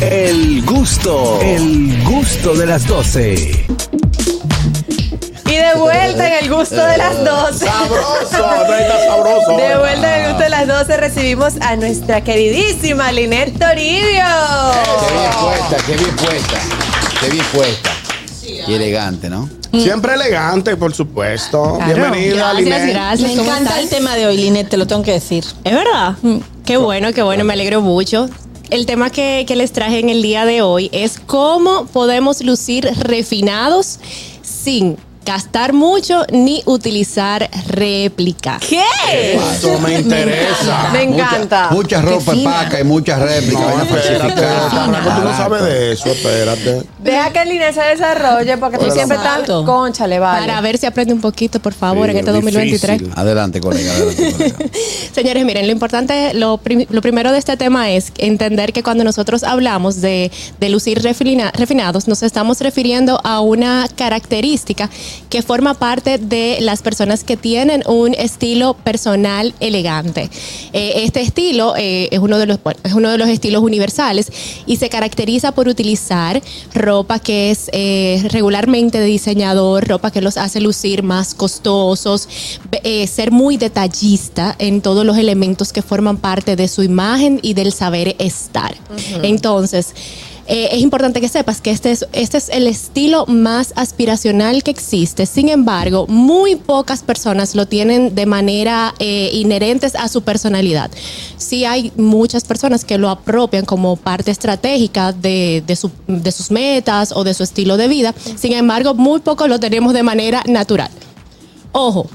El gusto, el gusto de las 12. Y de vuelta en el gusto de las 12. Sabroso, no está sabroso. De vuelta en el gusto de las 12 recibimos a nuestra queridísima Linet Toribio. Qué bien puesta, qué bien puesta. Qué bien puesta. Y elegante, ¿no? Siempre elegante, por supuesto. Bienvenida, Gracias, Linet. gracias. Me ¿Cómo encanta estás? el tema de hoy, Linet, te lo tengo que decir. ¿Es verdad? Mm. Qué bueno, qué bueno, me alegro mucho. El tema que, les traje en el día de hoy es cómo podemos lucir refinados sin gastar mucho ni utilizar réplica. ¿Qué? Eso me interesa. Me encanta. Mucha, mucha ropa paca y muchas réplicas. No, espérate, tú no sabes de eso, espérate. Deja que Linet se desarrolle porque tú siempre estás Exacto. conchale, vale. Para ver si aprende un poquito, por favor, Sí, en este es 2023. difícil. Adelante, colega. Adelante, colega. Señores, miren, lo importante, lo, prim- lo primero de este tema es entender que cuando nosotros hablamos de, de lucir refina- refinados, nos estamos refiriendo a una característica que forma parte de las personas que tienen un estilo personal elegante. Eh, este estilo eh, es, uno de los, bueno, es uno de los estilos universales y se caracteriza por utilizar ropa que es eh, regularmente de diseñador, ropa que los hace lucir más costosos, ser muy detallista en todos los elementos que forman parte de su imagen y del saber estar. Entonces, eh, es importante que sepas que este es, este es el estilo más aspiracional que existe. Sin embargo, muy pocas personas lo tienen de manera eh, inherentes a su personalidad. Sí hay muchas personas que lo apropian como parte estratégica de, de su- de sus metas o de su estilo de vida. Sin embargo, muy poco lo tenemos de manera natural. Ojo,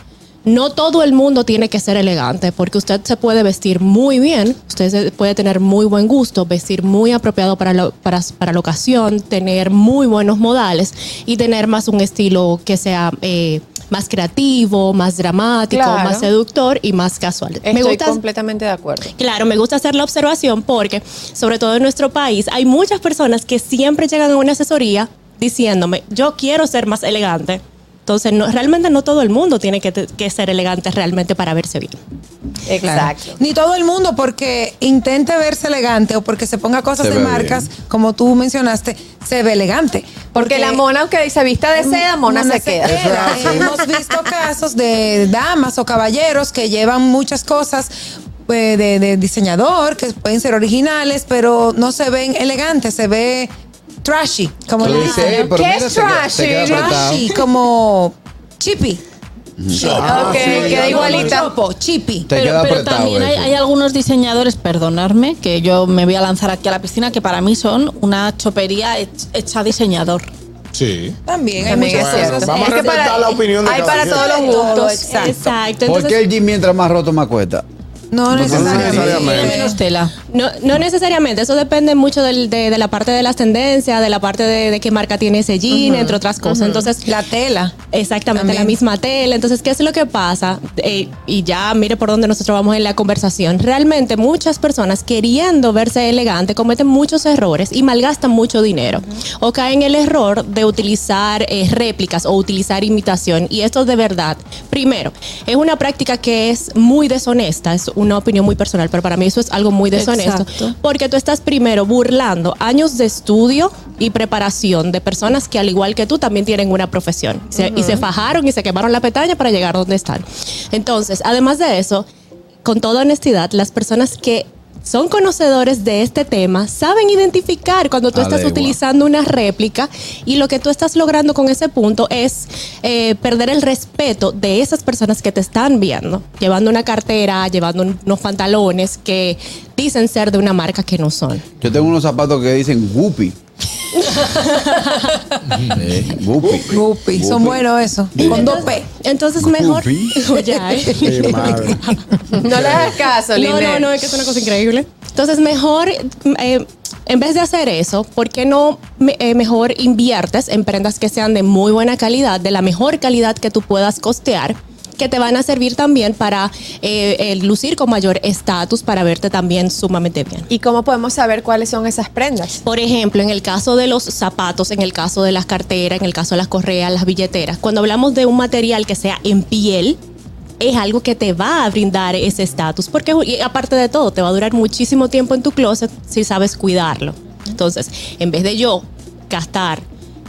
no todo el mundo tiene que ser elegante, porque usted se puede vestir muy bien, usted se- puede tener muy buen gusto, vestir muy apropiado para, lo- para, para la ocasión, tener muy buenos modales y tener más un estilo que sea eh, más creativo, más dramático, Claro. más seductor y más casual. Estoy completamente de acuerdo. Claro, me gusta hacer la observación porque, sobre todo en nuestro país, hay muchas personas que siempre llegan a una asesoría diciéndome, yo quiero ser más elegante. Entonces, no, realmente no todo el mundo tiene que, ser elegante realmente para verse bien. Exacto. Ni todo el mundo porque intente verse elegante o porque se ponga cosas Se de marcas, como tú mencionaste, se ve elegante. Porque la mona, aunque se vista de seda, mona, se queda. Hemos visto casos de damas o caballeros que llevan muchas cosas eh, de, de diseñador, que pueden ser originales, pero no se ven elegantes, se ve trashy, como le dicen. "Ey, pero ¿Qué es trashy? se queda apretado". Trashy, como chippy. Ok, queda igualita. Chopo. Te pero, pero también hay, algunos diseñadores, perdonadme, que yo me voy a lanzar aquí a la piscina, que para mí son una chopería hech- hecha diseñador. Sí. También hay También es cierto. Vamos a Es respetar la opinión de Hay para todos los gustos. exacto. Exacto. ¿Por Entonces, qué el jean mientras más roto más cuesta? No necesariamente. menos tela. No, no necesariamente, eso depende mucho del- de, de la parte de las tendencias, de la parte de, de qué marca tiene ese jean, entre otras cosas. Entonces, La tela. Exactamente, También. la misma tela. Entonces, ¿qué es lo que pasa? Eh, y ya mire por dónde nosotros vamos en la conversación. Realmente muchas personas queriendo verse elegante cometen muchos errores y malgastan mucho dinero. O caen en el error de utilizar eh, réplicas o utilizar imitación. Y esto de verdad, primero, es una práctica que es muy deshonesta. Es una opinión muy personal, pero para mí eso es algo muy deshonesto. Exacto. Porque tú estás primero burlando años de estudio y preparación de personas que al igual que tú también tienen una profesión y se fajaron y se quemaron la pestaña para llegar donde están. Entonces, además de eso, con toda honestidad, las personas que son conocedores de este tema, saben identificar cuando tú estás utilizando una réplica y lo que tú estás logrando con ese punto es eh, perder el respeto de esas personas que te están viendo, llevando una cartera, llevando un- unos pantalones que dicen ser de una marca que no son. Yo tengo unos zapatos que dicen Guppy. Eh, Guppy. Guppy. Son buenos esos. Con dos P. Entonces mejor... Oye, ay. No le hagas caso, No, Linet. no, no, es que es una cosa increíble. Entonces, mejor, eh, en vez de hacer eso, ¿por qué no me- eh, mejor inviertes en prendas que sean de muy buena calidad, de la mejor calidad que tú puedas costear? Que te van a servir también para eh, eh, lucir con mayor estatus, para verte también sumamente bien. ¿Y cómo podemos saber cuáles son esas prendas? Por ejemplo, en el caso de los zapatos, en el caso de las carteras, en el caso de las correas, las billeteras, cuando hablamos de un material que sea en piel, es algo que te va a brindar ese estatus, porque aparte de todo, te va a durar muchísimo tiempo en tu closet si sabes cuidarlo. Entonces, en vez de yo gastar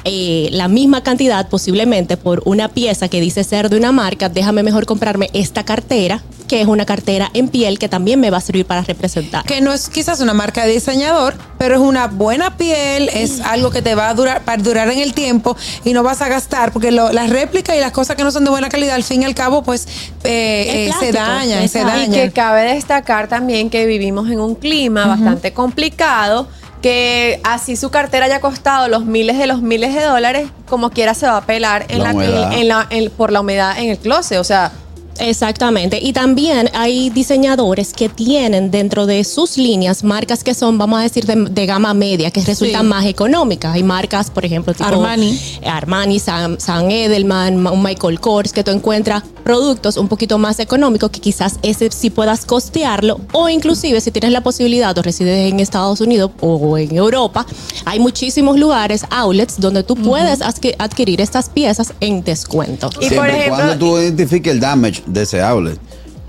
eh, la misma cantidad posiblemente por una pieza que dice ser de una marca, déjame mejor comprarme esta cartera, que es una cartera en piel que también me va a servir para representar. Que no es quizás una marca de diseñador, pero es una buena piel, es algo que te va a durar, para durar en el tiempo y no vas a gastar, porque lo- las réplicas y las cosas que no son de buena calidad, al fin y al cabo, pues eh, eh, se dañan, se exacto. Y dañan. que cabe destacar también que vivimos en un clima bastante complicado, que así su cartera haya costado los miles de los miles de dólares, como quiera se va a pelar en La la, humedad. en- en la- en- por la humedad en el closet. O sea, Exactamente. Y también hay diseñadores que tienen dentro de sus líneas marcas que son, vamos a decir, de, de gama media, que resultan Sí. más económicas. Hay marcas, por ejemplo, tipo Armani. Armani, San, San Edelman, Michael Kors, que tú encuentras productos un poquito más económicos que quizás ese sí puedas costearlo o inclusive si tienes la posibilidad o resides en Estados Unidos o en Europa, hay muchísimos lugares, outlets, donde tú puedes adqui- adquirir estas piezas en descuento. Y Siempre por y ejemplo- cuando tú identifiques el damage de ese outlet.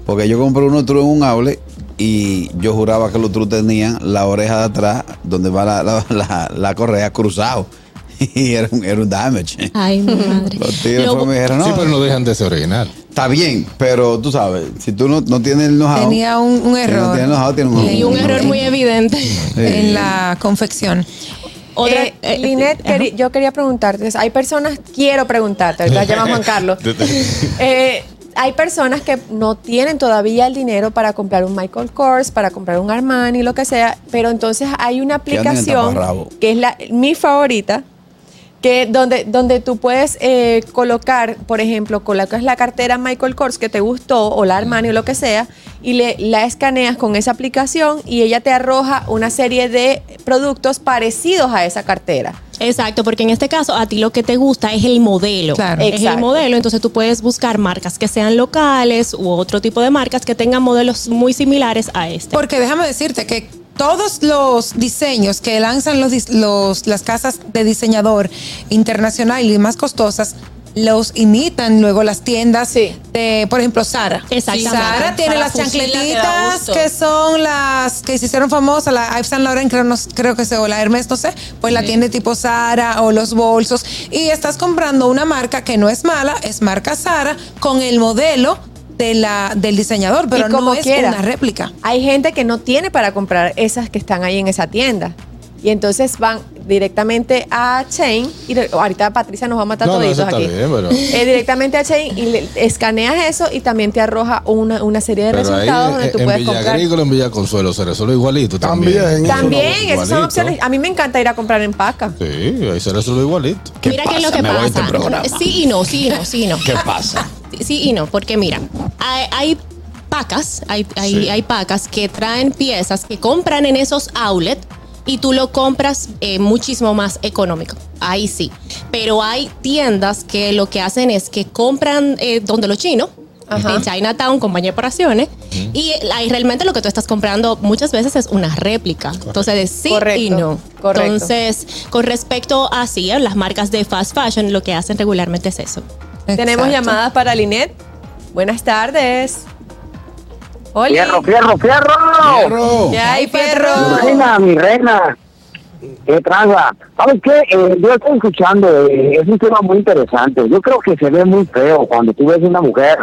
Porque yo compré unos true en un outlet y yo juraba que los true tenían la oreja de atrás, donde va la, la- la- la correa, cruzado. Y era un, era un damage. Ay, mi madre. Los tigres Lo- fue- me dijeron, no, Sí, pero no dejan de ser original. está bien, pero tú sabes, si tú no, no tienes el know-how. Tenía un, un si no error. tienes know-how, tienes un, y un error muy evidente. en la confección. Otra, eh, eh, Linet, queri- yo quería preguntarte, hay personas, quiero preguntarte, ahorita llama Juan Carlos. Eh, hay personas que no tienen todavía el dinero para comprar un Michael Kors, para comprar un Armani, lo que sea, pero entonces hay una aplicación que es la, mi favorita, que donde, donde tú puedes eh, colocar, por ejemplo, colocas la cartera Michael Kors que te gustó o la Armani o lo que sea y le, la escaneas con esa aplicación y ella te arroja una serie de productos parecidos a esa cartera. Exacto, porque en este caso a ti lo que te gusta es el modelo. Claro. Es el modelo, entonces tú puedes buscar marcas que sean locales u otro tipo de marcas que tengan modelos muy similares a este. Porque déjame decirte que todos los diseños que lanzan los, los- las casas de diseñador internacional y más costosas los imitan luego las tiendas Sí. de, por ejemplo, Sara. Exactamente. Sara tiene las que chancletitas que son las que se hicieron famosas, la Yves Saint Laurent creo, no- creo que se o la Hermes, no sé, pues la tiene tipo Sara o los bolsos y estás comprando una marca que no es mala, es marca Sara con el modelo de la, del diseñador, pero Y como no es quiera. una réplica. Hay gente que no tiene para comprar esas que están ahí en esa tienda. Y entonces van directamente a Chain. Y ahorita Patricia nos va a matar No, no, toditos eso está aquí. bien, pero- Eh, directamente a Chain y le- escaneas eso y también te arroja una, una serie de Pero ahí resultados donde en, tú en puedes Villa comprar. Agrícola, en Villa Consuelo, se resuelve igualito también. También. También, Eso esas son opciones. A mí me encanta ir a comprar en Paca. Sí, ahí se resuelve igualito. ¿Qué mira qué es lo que Me voy de este pasa. programa. sí y no, sí y no, sí y no. ¿Qué pasa? Sí y no, porque mira, hay, hay pacas, hay, hay, Sí. hay pacas que traen piezas que compran en esos outlets y tú lo compras eh, muchísimo más económico. Ahí sí. Pero hay tiendas que lo que hacen es que compran eh, donde los chinos. Ajá. En Chinatown, compañía de operaciones, y ahí realmente lo que tú estás comprando muchas veces es una réplica. Entonces, de sí y no. correcto. Entonces, con respecto a sí, las marcas de fast fashion, lo que hacen regularmente es eso. Tenemos llamadas para Linet. Buenas tardes. Hola. Fierro, fierro, fierro. Perro. ¿Qué hay, perro? Mi reina, mi reina. ¿Qué traza? ¿Sabes qué? Eh, yo estoy escuchando, eh, es un tema muy interesante. Yo creo que se ve muy feo cuando tú ves una mujer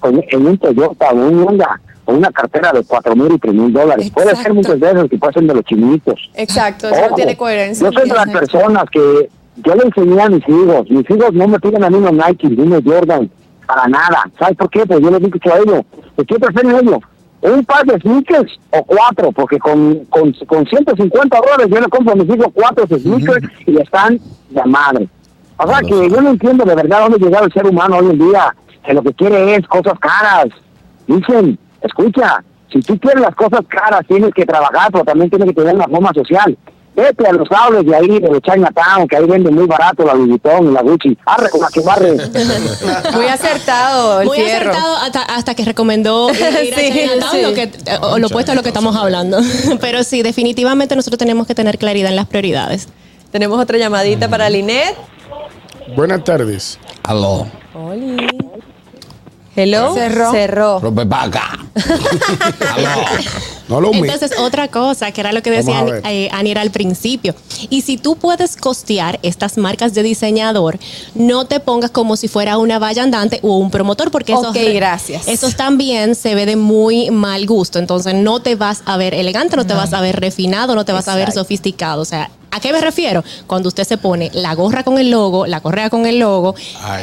con, en un Toyota o un Honda con una cartera de cuatro mil y tres mil dólares. Puede ser Exacto. muchas veces que pueden de los chinitos. Exacto, eso no Ojo, tiene coherencia. Yo soy de las personas que yo le enseñé a mis hijos. Mis hijos no me piden a mí unos Nike ni unos Jordan para nada. ¿Sabes por qué? Pues yo les digo a ellos. ¿De qué prefieren ellos? Un par de sneakers o cuatro, porque con, con, con 150 dólares yo le compro a mis hijos cuatro sneakers y están de madre. O sea que yo no entiendo de verdad dónde llegado el ser humano hoy en día, que lo que quiere es cosas caras. Dicen, escucha, si tú quieres las cosas caras tienes que trabajar, pero también tienes que tener una forma social. Vete a los cables de ahí, de Chinatown, que ahí venden muy barato la Louis Vuitton y la Gucci. Arre con la que barre. Muy acertado el Muy fierro. acertado hasta, hasta que recomendó ir a Sí, Chinatown, sí. lo, que, o lo opuesto a lo que estamos hablando. Pero sí, definitivamente nosotros tenemos que tener claridad en las prioridades. Tenemos otra llamadita para Linet. Buenas tardes. Aló. Oli. Hello. Cerró. Cerró. Aló. No lo. Entonces, otra cosa, que era lo que decía eh, Anier al principio. Y si tú puedes costear estas marcas de diseñador, no te pongas como si fuera una valla andante o un promotor, porque esos, gracias. esos también se ve de muy mal gusto. Entonces, no te vas a ver elegante, no te vas a ver refinado, no te vas a ver sofisticado. O sea, ¿a qué me refiero? Cuando usted se pone la gorra con el logo, la correa con el logo,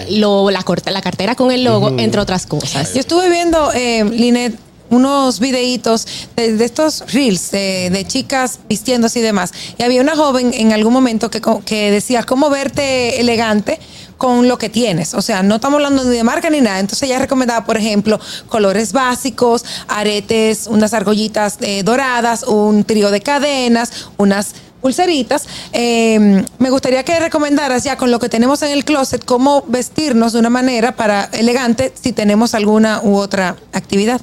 lo- la, corta- la cartera con el logo, entre otras cosas. Yo estuve viendo, eh, Linet, unos videitos de, estos reels de, chicas vistiéndose y demás. Y había una joven en algún momento que, decía cómo verte elegante con lo que tienes. O sea, no estamos hablando ni de marca ni nada. Entonces ella recomendaba, por ejemplo, colores básicos, aretes, unas argollitas eh, doradas, un trío de cadenas, unas pulseritas. Eh, me gustaría que recomendaras ya con lo que tenemos en el closet cómo vestirnos de una manera para elegante si tenemos alguna u otra actividad.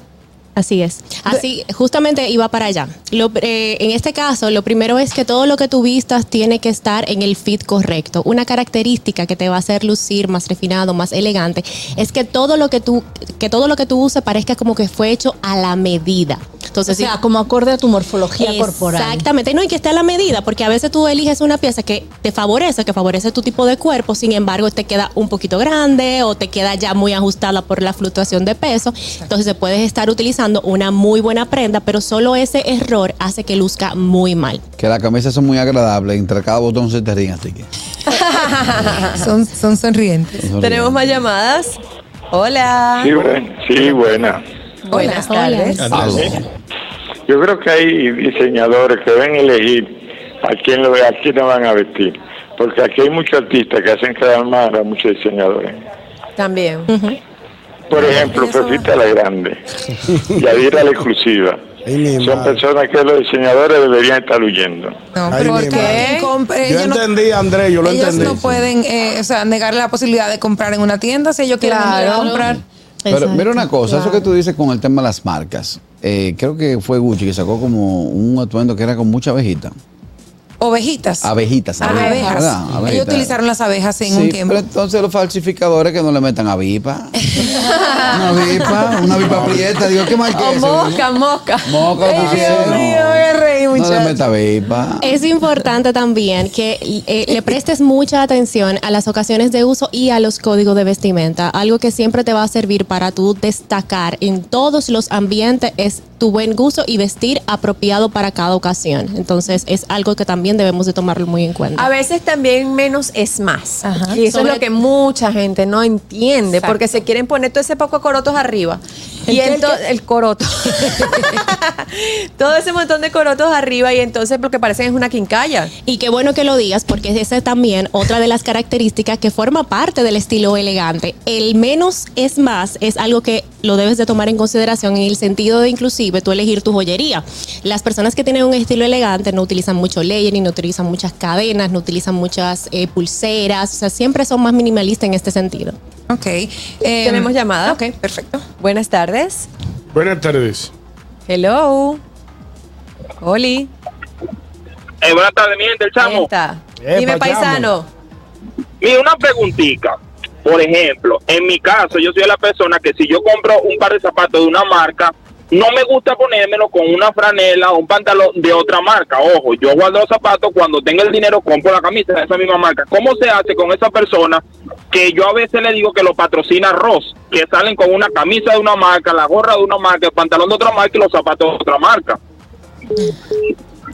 Así es. Así, justamente iba para allá. Lo- eh, en este caso, lo primero es que todo lo que tú vistas tiene que estar en el fit correcto. Una característica que te va a hacer lucir más refinado, más elegante, es que todo lo que tú, que todo lo que tú uses parezca como que fue hecho a la medida. O Entonces, sea, si- como acorde a tu morfología corporal. Exactamente, no, y que esté a la medida, porque a veces tú eliges una pieza que te favorece, que favorece tu tipo de cuerpo, sin embargo te queda un poquito grande o te queda ya muy ajustada por la fluctuación de peso. Entonces puedes estar utilizando una muy buena prenda, pero solo ese error hace que luzca muy mal. Que las camisas son muy agradables. Entre cada botón se te ríen, así que. Son, son sonrientes. Tenemos más llamadas. Hola. Sí, buen- sí, buena. Buenas Hola. tardes. Aló. Yo creo que hay diseñadores que deben elegir a quién lo a quién lo van a vestir. Porque aquí hay muchos artistas que hacen quedar mal a muchos diseñadores. También. Por ejemplo, Pepita la Grande, Yadira la Exclusiva. Son personas que los diseñadores deberían estar huyendo. No, porque Yo ellos no- entendí, Andrés, yo lo ellos entendí. no pueden, eh, o sea, negarle la posibilidad de comprar en una tienda si ellos quieren Claro. comprar. Pero mira una cosa, eso que tú dices con el tema de las marcas. eh, creo que fue Gucci que sacó como un atuendo que era con mucha abejita. Ovejitas. Abejitas, abejitas. Abejas. ¿verdad? Ellos Abejitas. utilizaron las abejas en Sí, un tiempo. pero entonces los falsificadores que no le metan avipa. una avipa, una avipa prieta. Digo, ¿qué mal que O es? mosca, mosca. Ay, ¿qué Dios mío, No le meta avipa. Es importante también que eh, le prestes mucha atención a las ocasiones de uso y a los códigos de vestimenta. Algo que siempre te va a servir para tú destacar en todos los ambientes es tu buen gusto y vestir apropiado para cada ocasión. Entonces es algo que también debemos de tomarlo muy en cuenta. A veces también menos es más. Ajá. Y eso Sobre- es lo que mucha gente no entiende, Exacto. porque se quieren poner todo ese poco de corotos arriba. ¿El y qué, el entonces el coroto. todo ese montón de corotos arriba y entonces lo que parecen es una quincalla. Y qué bueno que lo digas porque esa es también otra de las características que forma parte del estilo elegante. El menos es más es algo que lo debes de tomar en consideración en el sentido de inclusive tú elegir tu joyería. Las personas que tienen un estilo elegante no utilizan mucho no utilizan muchas cadenas, no utilizan muchas eh, pulseras, o sea, siempre son más minimalistas en este sentido. Ok. eh, ¿Tenemos llamada? Ok, perfecto. Buenas tardes. Buenas tardes. Hello. Oli. Eh, buenas tardes, mi gente, el Ahí chamo. está. Epa, Dime, paisano. Mira, una preguntita. Por ejemplo, en mi caso, yo soy la persona que si yo compro un par de zapatos de una marca, no me gusta ponérmelo con una franela o un pantalón de otra marca. Ojo, yo guardo los zapatos, cuando tenga el dinero compro la camisa de esa misma marca. ¿Cómo se hace con esa persona que yo a veces le digo que lo patrocina Ross, que salen con una camisa de una marca, la gorra de una marca, el pantalón de otra marca y los zapatos de otra marca?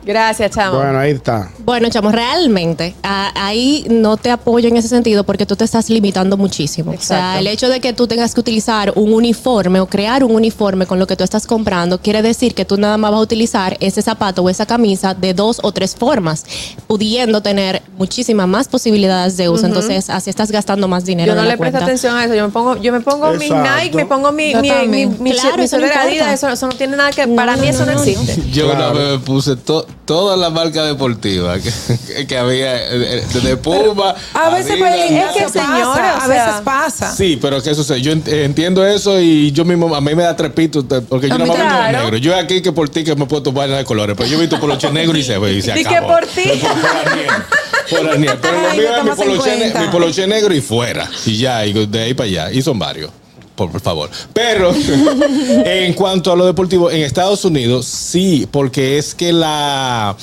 Gracias, chamo. Bueno, ahí está. Bueno, chamo, realmente a- ahí no te apoyo en ese sentido porque tú te estás limitando muchísimo. O sea, Exacto. el hecho de que tú tengas que utilizar un uniforme o crear un uniforme con lo que tú estás comprando quiere decir que tú nada más vas a utilizar ese zapato o esa camisa de dos o tres formas, pudiendo tener muchísimas más posibilidades de uso. Entonces, así estás gastando más dinero. Yo no de la le presto cuenta. atención a eso. Yo me pongo, yo me pongo mis Exacto. Nike, me pongo mi, Yo mi, también. mi, mi, Claro, mi eso no importa. Adidas. Eso, eso no tiene nada que. No, para no, mí eso no, no, no, existe. Yo Claro. una vez me puse to- toda la marca deportiva que, que había, eh, desde Puma. A veces Adidas, Es que, señora, pasa, a sea, veces pasa. Sí, pero que eso sé, yo ent- entiendo eso y yo mismo, a mí me da trepito porque yo no me de claro. negro. Yo aquí que por ti que me puedo tomar de colores, pero yo he visto poloche negro y se ve y se Di que acabó. por ti. Por, por por Aniel. Pero lo mío es mi poloche, mi poloche negro y fuera. Y ya, y de ahí para allá. Y son varios. Por, favor. Pero en cuanto a lo deportivo, en Estados Unidos sí, porque es que la,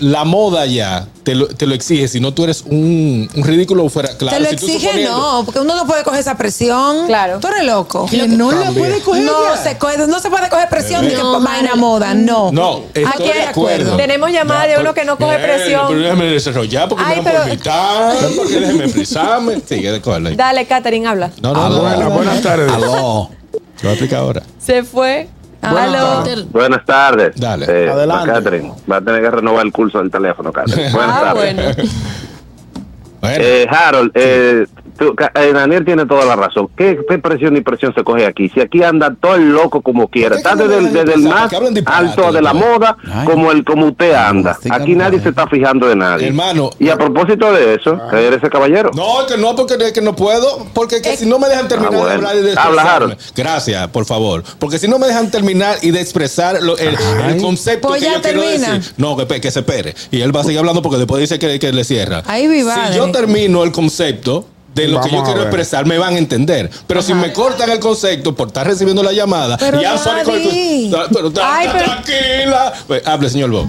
la moda ya te lo, te lo exige. Si no, tú eres un, un ridículo fuera. Claro, Te lo si exige, suponiendo- no, porque uno no puede coger esa presión. Claro. Tú eres loco. Que no la puede coger No ya. se, coge- no se puede coger presión de que No, vaina Mari. moda, no. No, estoy Aquí de hay acuerdo. Tenemos llamada de uno que no coge Eh, presión. Pero déjame desarrollar porque Ay, me pero- mitad, porque déjeme frisarme. Ahí. Dale, Katherine, habla. No, no, Aló. no. Buenas, buenas tardes. Aló. Lo voy a explicar ahora. Se fue. Buenas Aló. tardes. Buenas tardes. Dale. Eh, Adelante. Catherine, va a tener que renovar el curso del teléfono, Catherine. Buenas Ah, tardes. bueno. Bueno, Eh, Harold, eh, tú- eh, Daniel tiene toda la razón. ¿Qué, qué presión y presión se coge aquí? Si aquí anda todo el loco como quiera, ¿Por qué está desde, el- desde más alto de la moda Ay. como el como usted anda. Estoy Aquí nadie se está fijando de nadie. Hermano. Y a propósito de eso, que eres ese caballero. No, que no, porque es que no puedo. Porque que si no me dejan terminar Ah, bueno. de hablar y de expresarme. Gracias, por favor. Porque si no me dejan terminar y de expresar lo- el, el concepto Pues que ya yo quiero termina. decir. No, que, que se espere. Y él va a seguir hablando porque después dice que, que le cierra. Ahí viva, Si yo termino el concepto de lo que yo quiero ver. expresar, me van a entender. Pero si me cortan el concepto por estar recibiendo la llamada, Pero y I'm sorry con el pero, Ay, pero- tranquila. Pues, hable, señor Bob.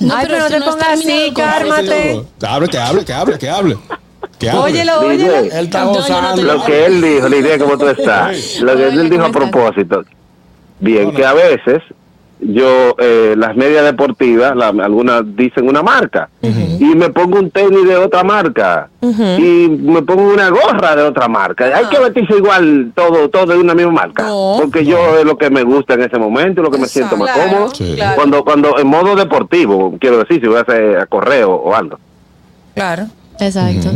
No, Ay, pero no es te pongas así, cármate. Que hable, que hable, que hable, que hable. Óyelo, óyelo. Él está No, no gozando. Lo que él dijo, la idea como tú estás, lo que él dijo a propósito, bien, No, no. que a veces yo, eh, las medias deportivas, la- algunas dicen una marca, y me pongo un tenis de otra marca, y me pongo una gorra de otra marca. Hay que vestirse igual todo todo de una misma marca, No. porque yo es lo que me gusta en ese momento, lo que me siento más Claro, cómodo. Sí. claro. Cuando, cuando en modo deportivo, quiero decir, si voy a hacer a correo o algo. Claro. Exacto.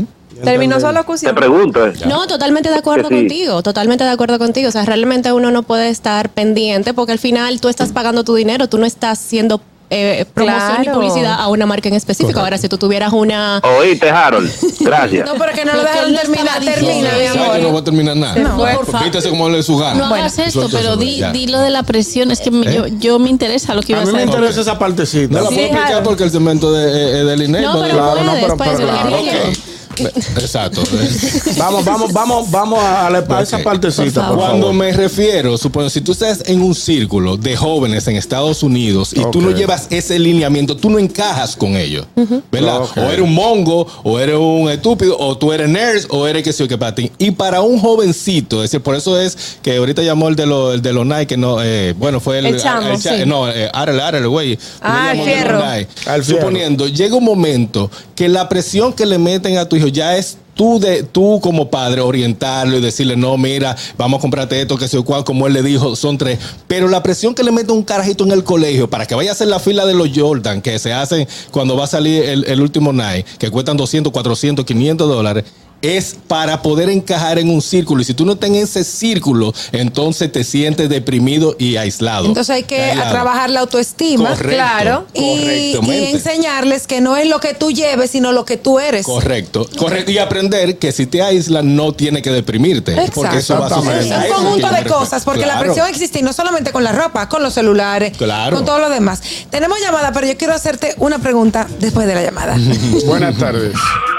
Terminó su Te locución. pregunto, eh. No, totalmente de acuerdo sí. contigo, totalmente de acuerdo contigo. O sea, realmente uno no puede estar pendiente porque al final tú estás pagando tu dinero, tú no estás haciendo eh, promoción y Claro. publicidad a una marca en específico. Ahora, si tú tuvieras una... Oíste, Harold. Gracias. No, pero que no lo no terminar. Termina, mi diciendo. ¿Sabes que no amor. voy a terminar nada? No, por favor. Quítese como le su gana. No hagas esto, pero di, di lo de la presión. Es que ¿Eh? yo, yo me interesa lo que A ibas mí a me decir. interesa esa partecita. No la Sí, puedo explicar porque el cemento de, eh, de Linet. No, pero Claro, no, puedes, pero- puedes, pero- porque claro. quiero- Ok. Exacto. Vamos, vamos, vamos, vamos a, la- a esa partecita, Cuando me refiero, supongo, si tú estás en un círculo de jóvenes en Estados Unidos y tú no llevas ese lineamiento, tú no encajas con ellos. ¿Verdad? O eres un mongo, o eres un estúpido, o tú eres nerd, o eres que sí o que para ti. Y para un jovencito, es decir, por eso es que ahorita llamó el de, los el de los Nike, que no, eh, bueno, fue el. El chamo, cha- sí. No, eh, Arel, Arel, güey. Ah, el de los fierro. Nike. Al fierro. Suponiendo, llega un momento que la presión que le meten a tu hijo ya es tú de tú como padre orientarlo y decirle no mira vamos a comprarte esto que sé yo cuál como él le dijo son tres. Pero la presión que le mete un carajito en el colegio para que vaya a hacer la fila de los Jordan que se hacen cuando va a salir el, el último night que cuestan 200 400 500 dólares es para poder encajar en un círculo y si tú no estás en ese círculo entonces te sientes deprimido y aislado Entonces hay que Aislado. trabajar la autoestima. Correcto, Claro. Y, y enseñarles que no es lo que tú lleves, sino lo que tú eres. Correcto, correcto. Y aprender que si te aíslan no tiene que deprimirte. Porque eso va a suceder. Un conjunto de cosas, porque la presión existe y no solamente con la ropa, con los celulares, Claro. con todo lo demás. Tenemos llamada, pero yo quiero hacerte una pregunta después de la llamada. Buenas tardes.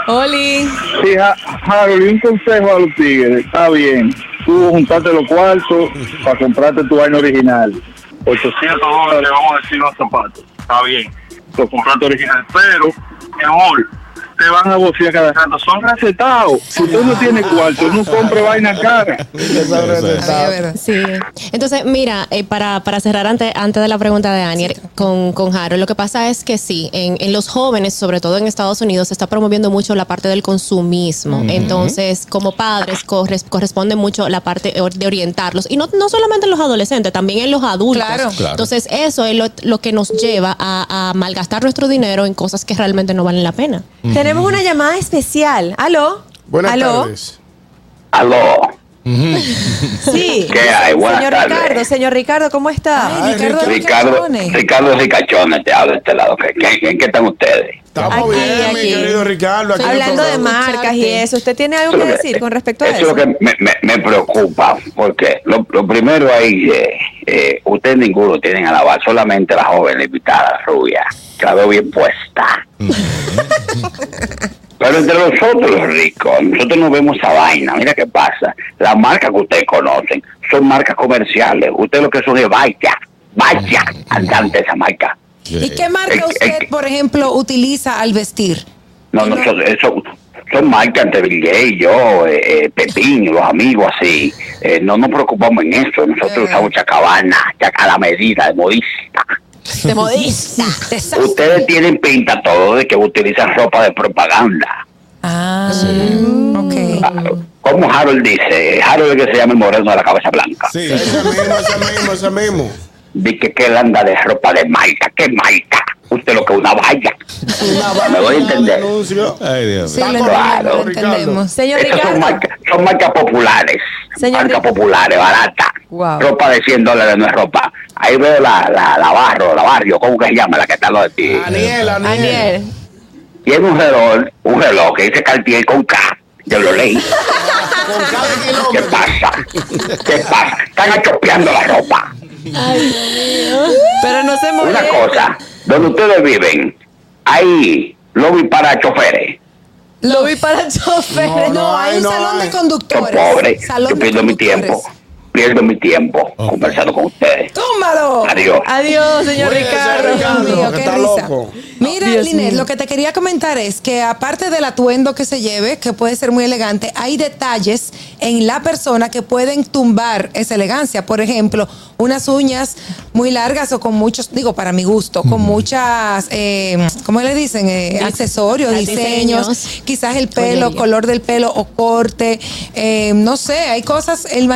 Oli. Sí, Harold, un consejo a los tigres. Está bien. Tú juntaste los cuartos para comprarte tu vaina original. 800 dólares, vamos a decir, los zapatos. Está bien. Lo compraste original. Pero, mi amor, te van a bocear cada rato. Son recetados. Si tú no tienes cuarto, no compre vaina cara. Sí. Entonces, mira, eh, para, para cerrar antes, antes de la pregunta de Daniel con, con Harold, lo que pasa es que sí, en, en los jóvenes, sobre todo en Estados Unidos, se está promoviendo mucho la parte del consumismo. Entonces, como padres, corres- corresponde mucho la parte or- de orientarlos. Y no, no solamente en los adolescentes, también en los adultos. Claro. Claro. Entonces, eso es lo, lo que nos lleva a, a malgastar nuestro dinero en cosas que realmente no valen la pena. Tenemos una llamada especial. ¿Aló? Buenas ¿Aló? tardes. Aló. Sí. ¿Qué hay? Buenas señor tardes. Ricardo, señor Ricardo, ¿cómo está? Ay, Ricardo Ricardo, Ricachones. Ricardo Ricachones te habla de este lado. ¿Qué, qué, en qué están ustedes? Estamos Aquí, bien, mi querido Ricardo. aquí Hablando de marcas y eso, ¿usted tiene algo que decir con respecto a eso eso? es lo que me, me, me preocupa, porque lo, lo primero ahí, eh, eh, ustedes ninguno tienen a lavar, solamente la joven invitada rubia, que la veo bien puesta. Pero entre nosotros los ricos, nosotros no vemos esa vaina. Mira qué pasa. Las marcas que ustedes conocen son marcas comerciales. Ustedes lo que son es vaya, vaya, andante esa marca. ¿Y qué marca Eh, usted, eh, por ejemplo, utiliza al vestir? No, no, son, son, son marcas entre Bill Gates, yo, eh, eh, Pepín, los amigos así. Eh, no nos preocupamos en eso. Nosotros usamos chacabana, chaca a la medida, de modista. De modista. Ustedes tienen pinta todo de que utilizan ropa de propaganda. Ah, Claro. Como Harold dice, Harold es que se llama el moreno de la cabeza blanca. Sí, ese mismo, ese mismo, ese mismo. Dice que él anda de ropa de marca. ¿Qué marca? Usted lo que es una valla. Me voy a entender. Ay, Dios Sí, lo Claro. entendemos. Señor son marcas, son marcas populares. Señor marcas Ricardo. populares, baratas. Wow. Ropa de 100 dólares no es ropa. Ahí veo la, la, la barro, la barrio, ¿cómo que se llama? La que está lo de ti. Aniel, Aniel. Aniel. Tiene un reloj, un reloj que dice Cartier con K. Yo lo leí. ¿Qué pasa? ¿Qué pasa? Están achopeando la ropa. Pero no se Una mueve. cosa, donde ustedes viven, hay lobby para choferes. Lo vi para choferes. No, No, hay hay, un no salón hay. de conductores. pobres. Salón Yo pierdo mi tiempo. Pierdo mi tiempo conversando con ustedes. ¡Túmbalo! Adiós. Adiós, señor Ricardo. Ricardo, Dios mío, que qué está risa. loco. Mira, Dios Linet, mío. lo que te quería comentar es que aparte del atuendo que se lleve, que puede ser muy elegante, hay detalles en la persona que pueden tumbar esa elegancia. Por ejemplo, unas uñas muy largas o con muchos, digo, para mi gusto, con muchas, eh, ¿cómo le dicen? Eh, accesorios, Diseños. diseños, quizás el pelo, color del pelo o corte, eh, no sé, hay cosas, el,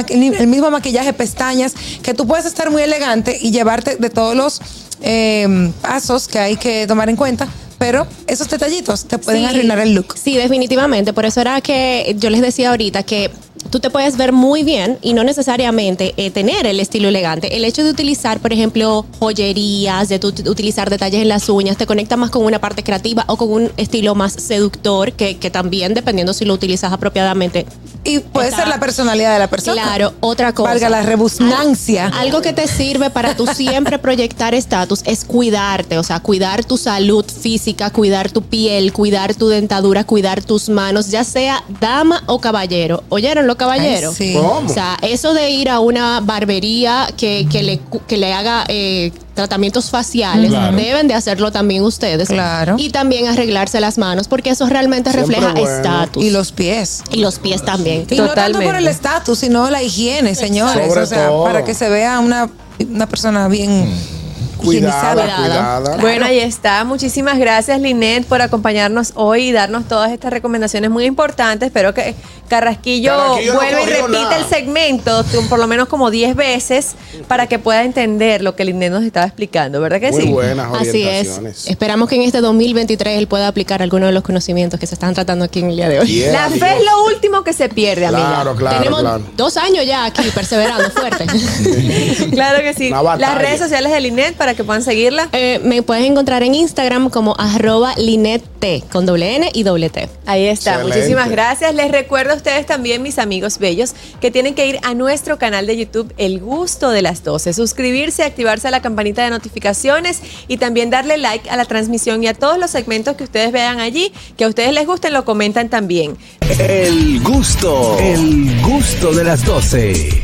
mismo maquillaje, pestañas, que tú puedes estar muy elegante y llevarte de todos los eh, pasos que hay que tomar en cuenta, pero esos detallitos te pueden Sí. arruinar el look. Sí, definitivamente. Por eso era que yo les decía ahorita que tú te puedes ver muy bien y no necesariamente eh, tener el estilo elegante. El hecho de utilizar, por ejemplo, joyerías, de tu- utilizar detalles en las uñas, te conecta más con una parte creativa o con un estilo más seductor que, que también, dependiendo si lo utilizas apropiadamente. Y puede Está- ser la personalidad de la persona. Claro, otra cosa. Valga la rebusnancia. Al- Algo que te sirve para tú siempre proyectar estatus es cuidarte, o sea, cuidar tu salud física, cuidar tu piel, cuidar tu dentadura, cuidar tus manos, ya sea dama o caballero. ¿Oyeron los caballeros? Ay, sí. ¿Cómo? O sea, eso de ir a una barbería que, que le, que le haga eh, tratamientos faciales, Claro. deben de hacerlo también ustedes. Claro. Y también arreglarse las manos, porque eso realmente Siempre refleja bueno. estatus. Y los pies. Y los pies también. Y no tanto por el estatus, sino la higiene, señores. Sobre o sea, todo. para que se vea una, una persona bien Cuidada, cuidada. Bueno, ahí está. Muchísimas gracias, Linet, por acompañarnos hoy y darnos todas estas recomendaciones muy importantes. Espero que Carrasquillo, Carrasquillo no vuelva y repita nada. el segmento por lo menos como 10 veces para que pueda entender lo que Linet nos estaba explicando, ¿verdad que Muy sí? buenas Así es. orientaciones. Esperamos que en este 2023 él pueda aplicar algunos de los conocimientos que se están tratando aquí en el día de hoy. Yeah, La fe es lo último que se pierde, amiga. Claro, claro, Tenemos claro. dos años ya aquí perseverando fuerte. Claro que sí. Las redes sociales de Linet para que puedan seguirla. Eh, me puedes encontrar en Instagram como arroba linette con doble N y doble T. Ahí está, Excelente. muchísimas gracias. Les recuerdo a ustedes también, mis amigos bellos, que tienen que ir a nuestro canal de YouTube El Gusto de las 12, suscribirse, activarse a la campanita de notificaciones y también darle like a la transmisión y a todos los segmentos que ustedes vean allí, que a ustedes les gusten, lo comentan también. El gusto, el gusto de las 12.